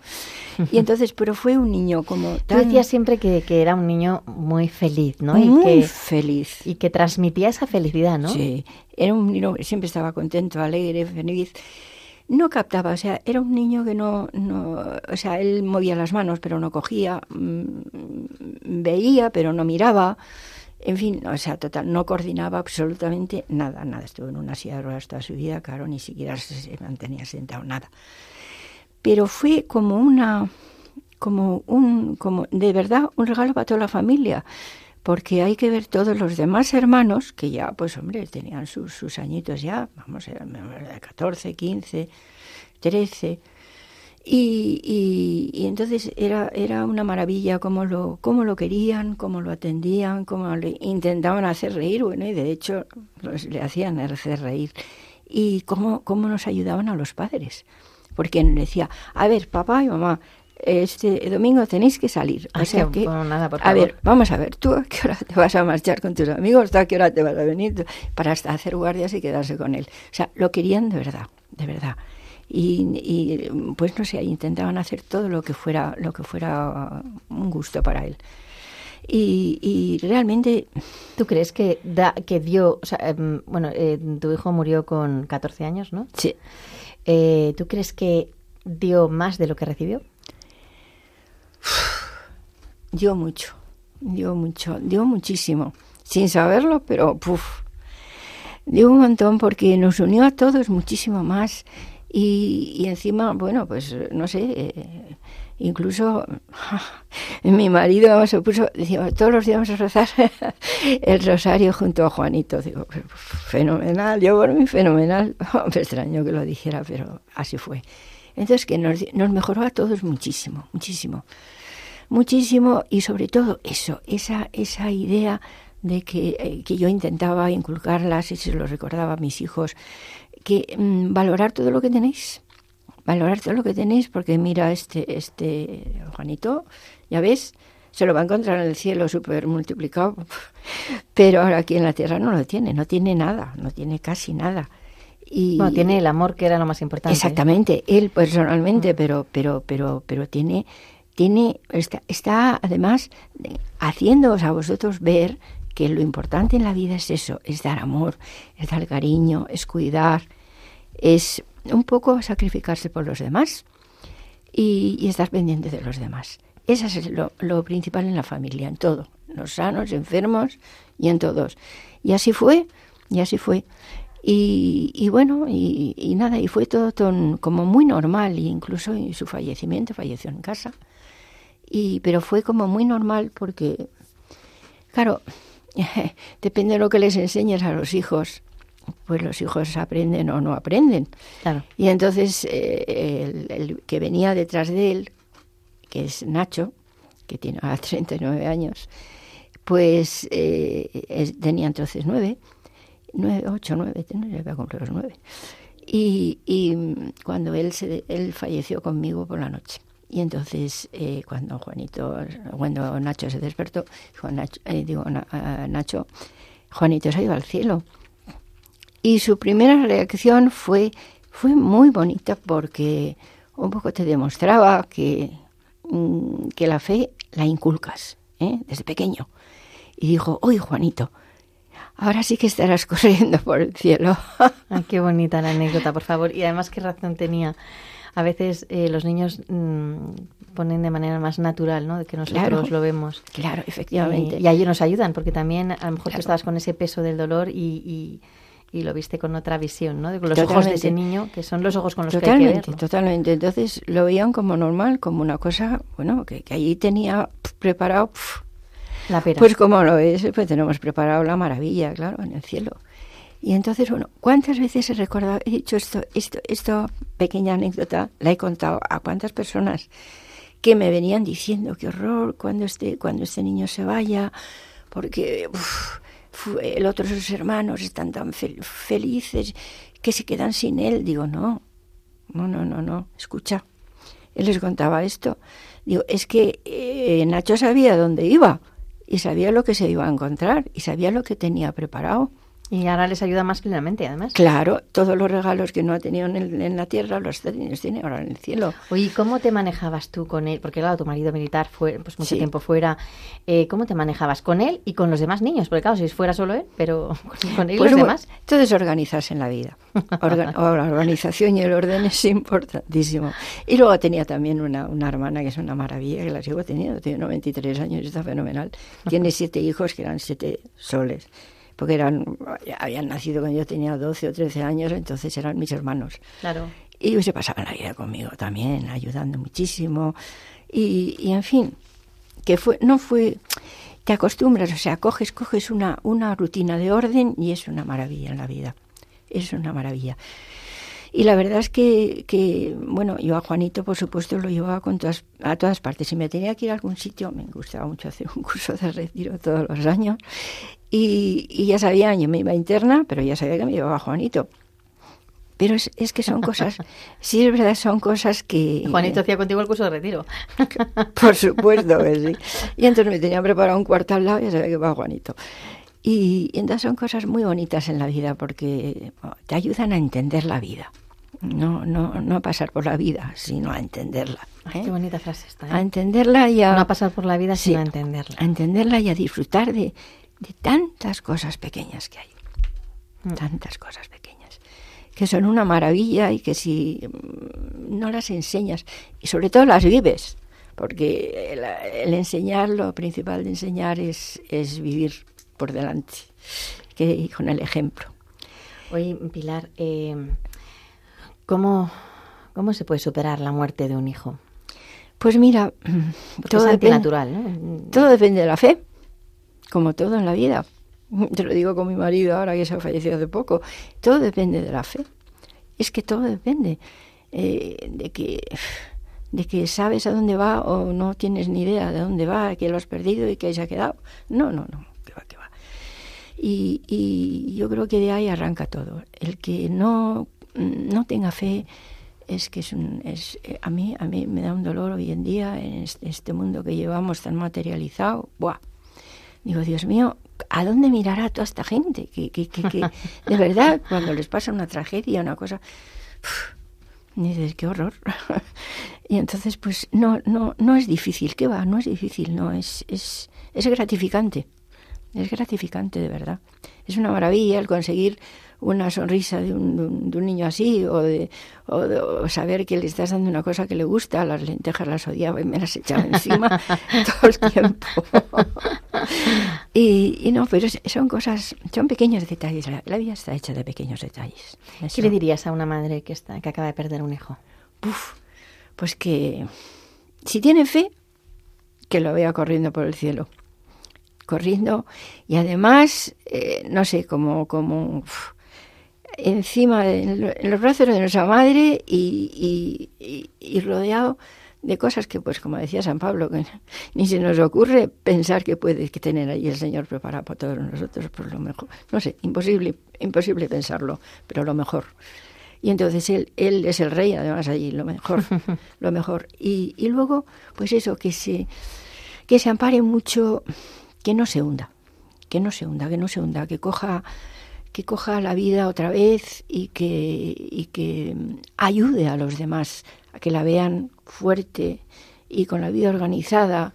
Y entonces, pero fue un niño como tan... Tú decías siempre que, que era un niño muy feliz, ¿no? Muy que, feliz. Y que transmitía esa felicidad, ¿no? Sí, era un niño, siempre estaba contento, alegre, feliz no captaba, o sea, era un niño que no, no, o sea, él movía las manos pero no cogía, mm, veía pero no miraba, en fin, o sea, total, no coordinaba absolutamente nada, nada. Estuvo en una silla de ruedas toda su vida, claro, ni siquiera se mantenía sentado, nada. Pero fue como una, como un, como de verdad un regalo para toda la familia, porque hay que ver todos los demás hermanos, que ya, pues hombre, tenían sus, sus añitos ya, vamos, eran de 14, 15, 13, y, y, entonces era, era una maravilla cómo lo, cómo lo querían, cómo lo atendían, cómo le intentaban hacer reír, bueno, y de hecho le hacían hacer reír. Y cómo, cómo nos ayudaban a los padres. Porque decía, a ver, papá y mamá, este domingo tenéis que salir. O sea que, nada, a ver, vamos a ver, ¿tú a qué hora te vas a marchar con tus amigos? ¿A qué hora te vas a venir? Para hacer guardias y quedarse con él. O sea, lo querían de verdad, de verdad y, pues no sé, intentaban hacer todo lo que fuera, lo que fuera un gusto para él. Y, realmente... ¿Tú crees que, da, que dio, o sea, em, bueno, eh, tu hijo murió con 14 años, ¿no? Sí. Eh, ¿Tú crees que dio más de lo que recibió? Dio mucho, dio mucho, dio muchísimo, sin saberlo, pero puf, dio un montón porque nos unió a todos muchísimo más y, encima, bueno, pues no sé, eh, incluso mi marido se puso, decía, todos los días vamos a rezar el rosario junto a Juanito. Digo, fenomenal, yo por mí fenomenal. Me extraño que lo dijera, pero así fue. Entonces, que nos, nos mejoró a todos muchísimo, muchísimo. Muchísimo y sobre todo eso, esa, esa idea de que, eh, que yo intentaba inculcarlas y se lo recordaba a mis hijos, que mm, valorar todo lo que tenéis, valorar todo lo que tenéis, porque mira, este, este Juanito, ya ves, se lo va a encontrar en el cielo súper multiplicado, pero ahora aquí en la tierra no lo tiene, no tiene nada, no tiene casi nada. Y no, tiene el amor que era lo más importante. Exactamente, él personalmente, mm. pero, pero, pero, pero tiene, tiene, está, está además haciéndoos a vosotros ver que lo importante en la vida es eso, es dar amor, es dar cariño, es cuidar, es un poco sacrificarse por los demás y, estar pendiente de los demás. Eso es lo, principal en la familia, en todo, en los sanos, enfermos y en todos. Y así fue, y así fue. Y, bueno, y, nada, y fue todo, como muy normal, e incluso su fallecimiento, falleció en casa. Y, pero fue como muy normal porque, claro, depende de lo que les enseñes a los hijos, pues los hijos aprenden o no aprenden. Y entonces eh, el, que venía detrás de él, que es Nacho, que tiene ahora 39 años, pues eh, tenía entonces nueve, nueve, ocho, nueve, ya voy a cumplir los nueve. Y, y cuando él, se, él falleció conmigo por la noche. Y entonces, eh, cuando Juanito, cuando Nacho se despertó, dijo, Nacho, eh, digo, Nacho, Juanito se ha ido al cielo. Y su primera reacción fue, fue muy bonita porque un poco te demostraba que, mm, que la fe la inculcas ¿eh? desde pequeño. Y dijo, uy, Juanito, ahora sí que estarás corriendo por el cielo. Ay, qué bonita la anécdota, por favor. Y además, qué razón tenía a veces eh, los niños mm, ponen de manera más natural, ¿no? De que nosotros lo vemos. Claro, efectivamente. Y, ahí nos ayudan, porque también a lo mejor tú estabas con ese peso del dolor y, y, lo viste con otra visión, ¿no? De los ojos de ese niño, que son los ojos con los que hay que verlo. Totalmente, Entonces lo veían como normal, como una cosa, bueno, que, que allí tenía preparado... la pera. Pues como lo es, pues tenemos preparado la maravilla, claro, en el cielo. Y entonces, bueno, ¿cuántas veces he recordado, he dicho esto, esto, esto, pequeña anécdota, la he contado a cuántas personas que me venían diciendo qué horror cuando este, cuando este niño se vaya, porque el otro, sus hermanos están tan felices que se quedan sin él. Digo, no, no, no, no, no, escucha. Él les contaba esto. Digo, es que eh, Nacho sabía dónde iba y sabía lo que se iba a encontrar y sabía lo que tenía preparado Y ahora les ayuda más plenamente, además. Claro, todos los regalos que no ha tenido en, la tierra los tiene ahora en el cielo. Oye, ¿cómo te manejabas tú con él? Porque claro, tu marido militar fue pues mucho tiempo fuera. Eh, ¿Cómo te manejabas con él y con los demás niños? Porque claro, si fuera solo él, pero con él y pues los demás. Todo es organizarse en la vida. la organización y el orden es importantísimo. Y luego tenía también una, una hermana que es una maravilla, que la sigo teniendo, tiene 93 años y está fenomenal. Tiene siete hijos que eran siete soles porque eran, habían nacido cuando yo tenía 12 o 13 años, entonces eran mis hermanos. Claro. Y ellos se pasaban la vida conmigo también, ayudando muchísimo. Y, y en fin, que fue, no fue, te acostumbras, o sea, coges, coges una, una rutina de orden y es una maravilla en la vida. Es una maravilla. Y la verdad es que, que, bueno, yo a Juanito, por supuesto, lo llevaba con todas, a todas partes. Si me tenía que ir a algún sitio, me gustaba mucho hacer un curso de retiro todos los años. Y, ya sabía, yo me iba interna, pero ya sabía que me llevaba Juanito. Pero es, es, que son cosas, sí es verdad, son cosas que... Juanito hacía contigo el curso de retiro. Por supuesto que sí. Y entonces me tenía preparado un cuarto al lado y ya sabía que iba Juanito. Y, entonces son cosas muy bonitas en la vida porque te ayudan a entender la vida. No, no, no a pasar por la vida, sino a entenderla. ¿eh? qué bonita frase está. ¿eh? A entenderla y a... No a pasar por la vida, sino a entenderla. A entenderla y a disfrutar de, de tantas cosas pequeñas que hay. Mm. Tantas cosas pequeñas. Que son una maravilla y que si mm, no las enseñas, y sobre todo las vives, porque el, enseñar, lo principal de enseñar es, es vivir por delante, que con el ejemplo. Oye, Pilar, eh, ¿cómo, ¿cómo se puede superar la muerte de un hijo? Pues mira, todo es. Todo depende de la fe como todo en la vida. Te lo digo con mi marido ahora que se ha fallecido hace poco. Todo depende de la fe. Es que todo depende eh, de que de que sabes a dónde va o no tienes ni idea de dónde va, que lo has perdido y que se ha quedado. No, no, no, que va, que va. Y, y yo creo que de ahí arranca todo. El que no, no tenga fe es que es, un, es a mí a mí me da un dolor hoy en día en este, este mundo que llevamos tan materializado. Buah, Digo, Dios mío, ¿a dónde mirará toda esta gente? Que, que, que, de verdad, cuando les pasa una tragedia, una cosa, dices, qué horror. y entonces, pues no, no, no es difícil, ¿qué va? No es difícil, no, es, es, es gratificante. Es gratificante, de verdad. Es una maravilla el conseguir una sonrisa de un, de un, niño así o de, o saber que le estás dando una cosa que le gusta, las lentejas las odiaba y me las echaba encima todo el tiempo. y, no, pero son cosas, son pequeños detalles, la, vida está hecha de pequeños detalles. ¿Qué le dirías a una madre que, está, que acaba de perder un hijo? pues que si tiene fe, que lo vea corriendo por el cielo corriendo y además, eh, no sé, como, como encima, de, en los brazos de nuestra madre y, y, rodeado de cosas que, pues como decía San Pablo, que ni se nos ocurre pensar que puede tener ahí el Señor preparado para todos nosotros, por lo mejor. No sé, imposible, imposible pensarlo, pero lo mejor. Y entonces él, él es el rey, además allí, lo mejor, lo mejor. Y, y luego, pues eso, que se, que se ampare mucho, que no se hunda, que no se hunda, que no se hunda, que coja que coja la vida otra vez y que, y que ayude a los demás a que la vean fuerte y con la vida organizada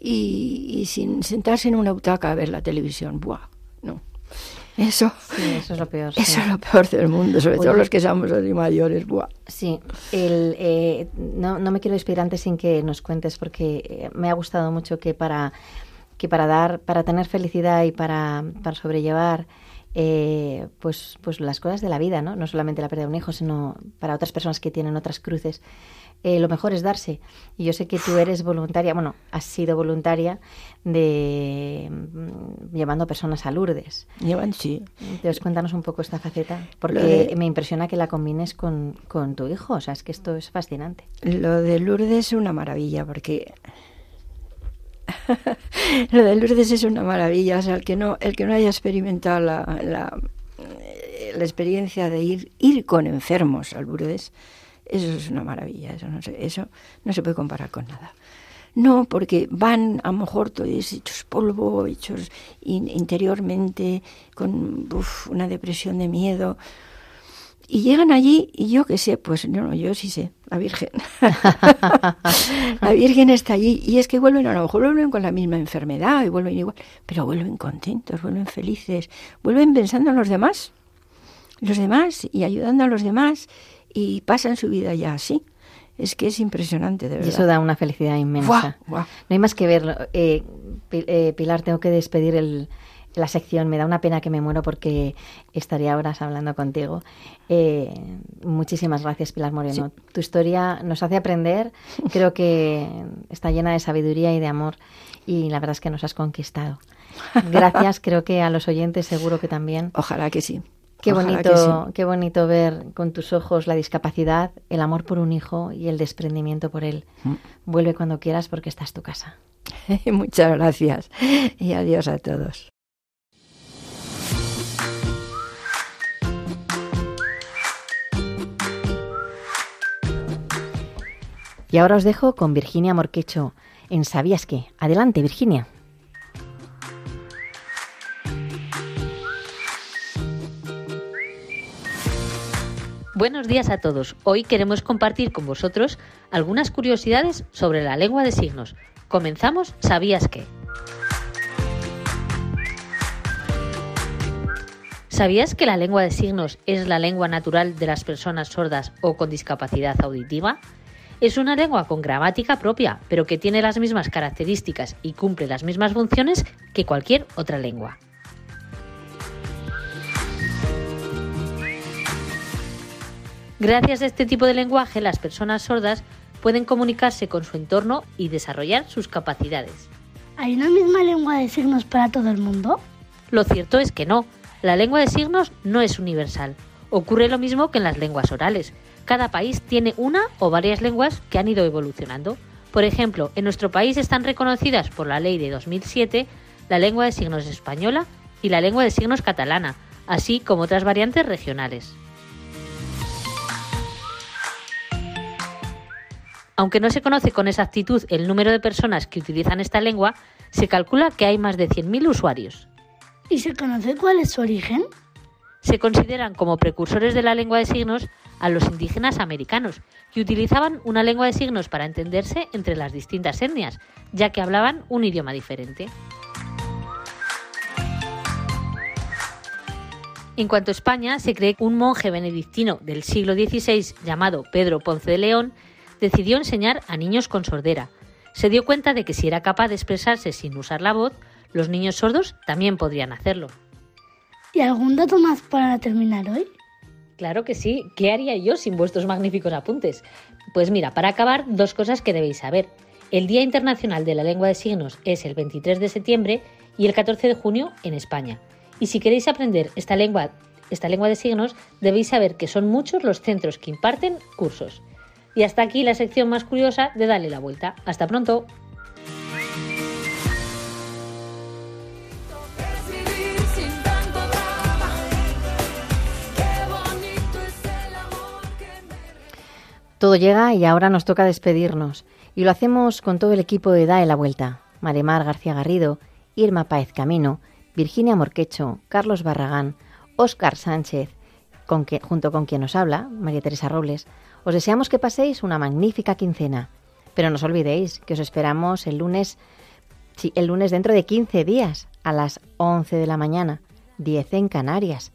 y, sin sentarse en una butaca a ver la televisión. Buah, no. Eso, eso es lo peor. Eso es lo peor del mundo, sobre todo los que somos así mayores. Buah. Sí, el, eh, no, no me quiero despedir antes sin que nos cuentes porque eh, me ha gustado mucho que para que para dar, para tener felicidad y para, para sobrellevar eh, pues, pues las cosas de la vida, ¿no? No solamente la pérdida de un hijo, sino para otras personas que tienen otras cruces. Eh, lo mejor es darse. Y yo sé que tú eres voluntaria, bueno, has sido voluntaria de mm, llevando personas a Lourdes. Llevan, sí. Entonces cuéntanos un poco esta faceta, porque me impresiona que la combines con, con tu hijo, o sea, es que esto es fascinante. Lo de Lourdes es una maravilla, porque lo de Lourdes es una maravilla. O sea, el que no, el que no haya experimentado la, la, la experiencia de ir, ir con enfermos al Lourdes, eso es una maravilla. Eso no, se, eso no se puede comparar con nada. No, porque van a lo mejor todos hechos polvo, hechos interiormente, con una depresión de miedo. Y llegan allí y yo qué sé, pues no, yo sí sé, la Virgen. la Virgen está allí y es que vuelven, a lo mejor vuelven con la misma enfermedad y vuelven igual, pero vuelven contentos, vuelven felices, vuelven pensando en los demás, los demás y ayudando a los demás y pasan su vida ya así. Es que es impresionante, de verdad. Y eso da una felicidad inmensa. No hay más que verlo. Eh, eh, Pilar, tengo que despedir el, la sección. Me da una pena que me muero porque estaría horas hablando contigo. Eh, muchísimas gracias, Pilar Moreno. Tu historia nos hace aprender. Creo que está llena de sabiduría y de amor. Y la verdad es que nos has conquistado. Gracias. Creo que a los oyentes seguro que también. Ojalá que sí. Qué bonito, qué bonito ver con tus ojos la discapacidad, el amor por un hijo y el desprendimiento por él. Mm. Vuelve cuando quieras porque esta es tu casa. Muchas gracias y adiós a todos. Y ahora os dejo con Virginia Morquecho en Sabías qué. Adelante, Virginia. Buenos días a todos. Hoy queremos compartir con vosotros algunas curiosidades sobre la lengua de signos. Comenzamos, ¿sabías qué? ¿Sabías que la lengua de signos es la lengua natural de las personas sordas o con discapacidad auditiva? Es una lengua con gramática propia, pero que tiene las mismas características y cumple las mismas funciones que cualquier otra lengua. Gracias a este tipo de lenguaje, las personas sordas pueden comunicarse con su entorno y desarrollar sus capacidades. ¿Hay una misma lengua de signos para todo el mundo? Lo cierto es que no. La lengua de signos no es universal. Ocurre lo mismo que en las lenguas orales. Cada país tiene una o varias lenguas que han ido evolucionando. Por ejemplo, en nuestro país están reconocidas por la ley de 2007 la lengua de signos española y la lengua de signos catalana, así como otras variantes regionales. Aunque no se conoce con exactitud el número de personas que utilizan esta lengua, se calcula que hay más de 100.000 usuarios. ¿Y se conoce cuál es su origen? Se consideran como precursores de la lengua de signos a los indígenas americanos, que utilizaban una lengua de signos para entenderse entre las distintas etnias, ya que hablaban un idioma diferente. En cuanto a España, se cree que un monje benedictino del siglo XVI llamado Pedro Ponce de León decidió enseñar a niños con sordera. Se dio cuenta de que si era capaz de expresarse sin usar la voz, los niños sordos también podrían hacerlo. ¿Y algún dato más para terminar hoy? Claro que sí. ¿Qué haría yo sin vuestros magníficos apuntes? Pues mira, para acabar, dos cosas que debéis saber. El Día Internacional de la Lengua de Signos es el 23 de septiembre y el 14 de junio en España. Y si queréis aprender esta lengua, esta lengua de signos, debéis saber que son muchos los centros que imparten cursos. Y hasta aquí la sección más curiosa de Dale la Vuelta. Hasta pronto. Todo llega y ahora nos toca despedirnos. Y lo hacemos con todo el equipo de Dae la Vuelta. Maremar García Garrido, Irma Páez Camino, Virginia Morquecho, Carlos Barragán, Óscar Sánchez, junto con quien nos habla, María Teresa Robles. Os deseamos que paséis una magnífica quincena. Pero no os olvidéis que os esperamos el lunes, el lunes dentro de 15 días, a las 11 de la mañana, 10 en Canarias.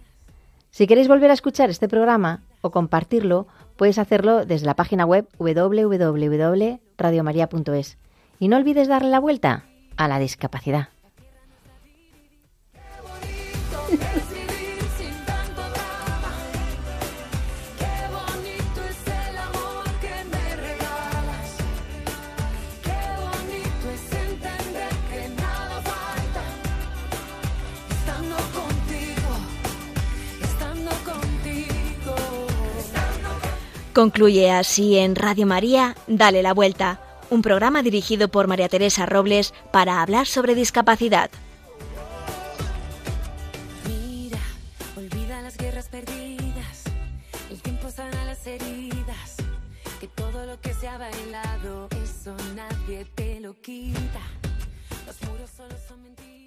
Si queréis volver a escuchar este programa o compartirlo, puedes hacerlo desde la página web www.radiomaria.es. Y no olvides darle la vuelta a la discapacidad. Concluye así en Radio María, Dale la Vuelta, un programa dirigido por María Teresa Robles para hablar sobre discapacidad. Mira, olvida las guerras perdidas, el tiempo sana las heridas, que todo lo que se ha bailado, eso nadie te lo quita.